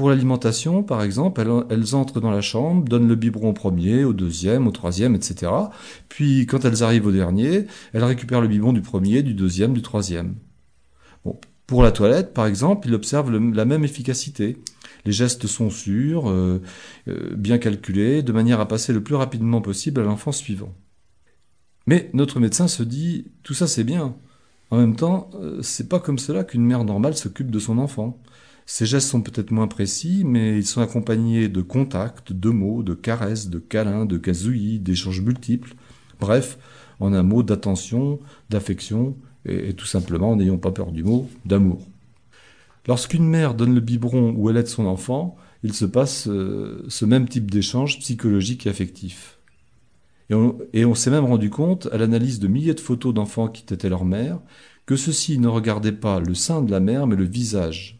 Pour l'alimentation, par exemple, elles, entrent dans la chambre, donnent le biberon au premier, au deuxième, au troisième, etc. Puis, quand elles arrivent au dernier, elles récupèrent le biberon du premier, du deuxième, du troisième. Pour la toilette, par exemple, il observe la même efficacité. Les gestes sont sûrs, euh, euh, bien calculés, de manière à passer le plus rapidement possible à l'enfant suivant. Mais notre médecin se dit, tout ça c'est bien. En même temps, euh, c'est pas comme cela qu'une mère normale s'occupe de son enfant. Ces gestes sont peut-être moins précis, mais ils sont accompagnés de contacts, de mots, de caresses, de câlins, de gazouillis, d'échanges multiples. Bref, en un mot, d'attention, d'affection, et, tout simplement, n'ayons pas peur du mot, d'amour. Lorsqu'une mère donne le biberon ou elle aide son enfant, il se passe euh, ce même type d'échange psychologique et affectif. Et on, s'est même rendu compte, à l'analyse de milliers de photos d'enfants qui étaient leur mère, que ceux-ci ne regardaient pas le sein de la mère, mais le visage.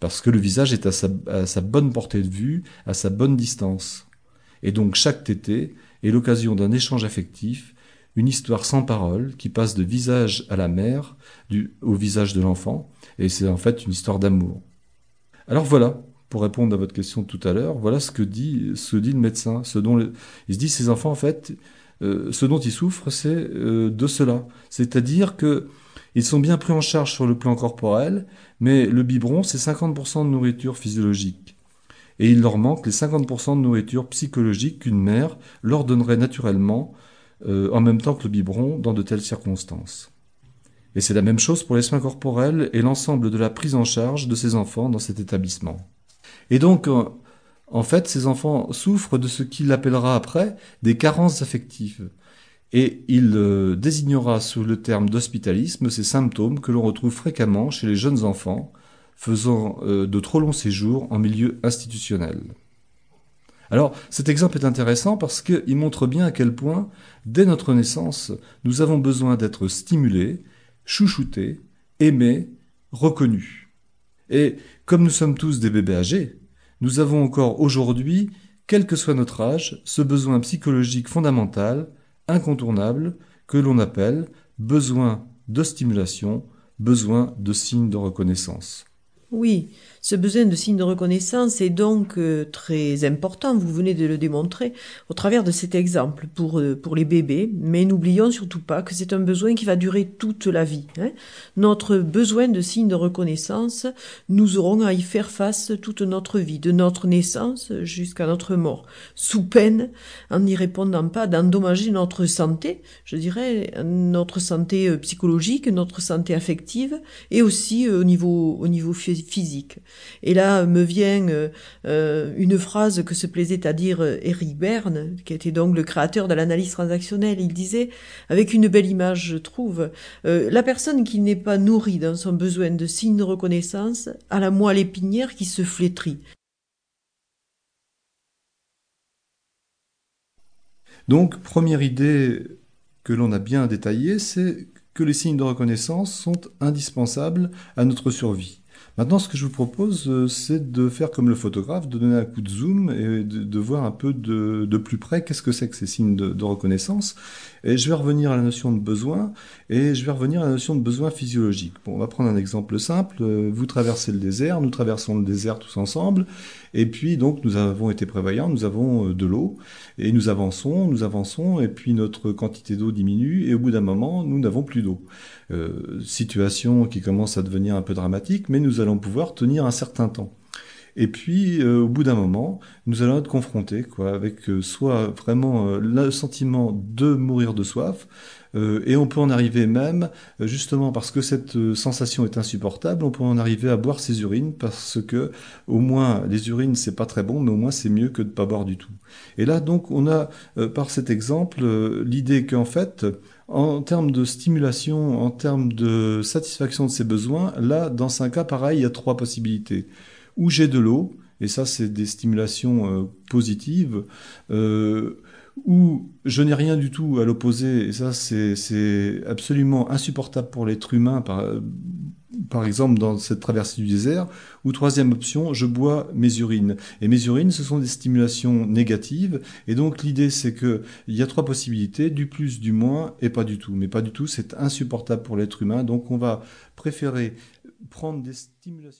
Parce que le visage est à sa, bonne portée de vue, à sa bonne distance. Et donc chaque tété est l'occasion d'un échange affectif, une histoire sans parole qui passe de visage à la mère, au visage de l'enfant, et c'est en fait une histoire d'amour. Alors voilà, pour répondre à votre question tout à l'heure, voilà ce que dit, ce dit le médecin. Ce dont il se dit ces enfants, en fait, euh, ce dont ils souffrent, c'est euh, de cela. C'est-à-dire que ils sont bien pris en charge sur le plan corporel, mais le biberon, c'est 50% de nourriture physiologique. Et il leur manque les 50% de nourriture psychologique qu'une mère leur donnerait naturellement euh, en même temps que le biberon dans de telles circonstances. Et c'est la même chose pour les soins corporels et l'ensemble de la prise en charge de ces enfants dans cet établissement. Et donc, en fait, ces enfants souffrent de ce qu'il appellera après des carences affectives. Et il euh, désignera sous le terme d'hospitalisme ces symptômes que l'on retrouve fréquemment chez les jeunes enfants faisant euh, de trop longs séjours en milieu institutionnel. Alors, cet exemple est intéressant parce qu'il montre bien à quel point, dès notre naissance, nous avons besoin d'être stimulés, chouchoutés, aimés, reconnus. Et comme nous sommes tous des bébés âgés, nous avons encore aujourd'hui, quel que soit notre âge, ce besoin psychologique fondamental, incontournable, que l'on appelle besoin de stimulation, besoin de signes de reconnaissance. Oui, ce besoin de signe de reconnaissance est donc euh, très important, vous venez de le démontrer au travers de cet exemple pour, euh, pour les bébés, mais n'oublions surtout pas que c'est un besoin qui va durer toute la vie. Hein. Notre besoin de signe de reconnaissance, nous aurons à y faire face toute notre vie, de notre naissance jusqu'à notre mort, sous peine, en n'y répondant pas, d'endommager notre santé, je dirais, notre santé euh, psychologique, notre santé affective, et aussi au niveau, au niveau physique. Et là me vient euh, euh, une phrase que se plaisait à dire euh, Eric Berne, qui était donc le créateur de l'analyse transactionnelle. Il disait, avec une belle image, je trouve, la personne qui n'est pas nourrie dans son besoin de signe de reconnaissance a la moelle épinière qui se flétrit. Donc, première idée que l'on a bien détaillée, c'est que les signes de reconnaissance sont indispensables à notre survie. Maintenant, ce que je vous propose, euh, c'est de faire comme le photographe, de donner un coup de zoom et de, voir un peu de, plus près qu'est-ce que c'est que ces signes de, reconnaissance. Et je vais revenir à la notion de besoin et je vais revenir à la notion de besoin physiologique. Bon, on va prendre un exemple simple. Euh, vous traversez le désert, nous traversons le désert tous ensemble. Et puis, donc, nous avons été prévoyants, nous avons euh, de l'eau et nous avançons, nous avançons et puis notre quantité d'eau diminue et au bout d'un moment, nous n'avons plus d'eau. Situation qui commence à devenir un peu dramatique, mais nous allons pouvoir tenir un certain temps. Et puis, euh, au bout d'un moment, nous allons être confrontés quoi, avec euh, soit vraiment euh, le sentiment de mourir de soif, et on peut en arriver même, justement parce que cette sensation est insupportable, on peut en arriver à boire ses urines parce que au moins les urines c'est pas très bon, mais au moins c'est mieux que de pas boire du tout. Et là donc on a par cet exemple l'idée qu'en fait en termes de stimulation, en termes de satisfaction de ses besoins, là dans un cas pareil il y a trois possibilités où j'ai de l'eau, et ça c'est des stimulations euh, positives, euh, où je n'ai rien du tout à l'opposé, et ça c'est absolument insupportable pour l'être humain, par, par exemple dans cette traversée du désert, ou troisième option, je bois mes urines. Et mes urines, ce sont des stimulations négatives, et donc l'idée c'est que il y a trois possibilités, du plus, du moins, et pas du tout. Mais pas du tout, c'est insupportable pour l'être humain, donc on va préférer prendre des stimulations.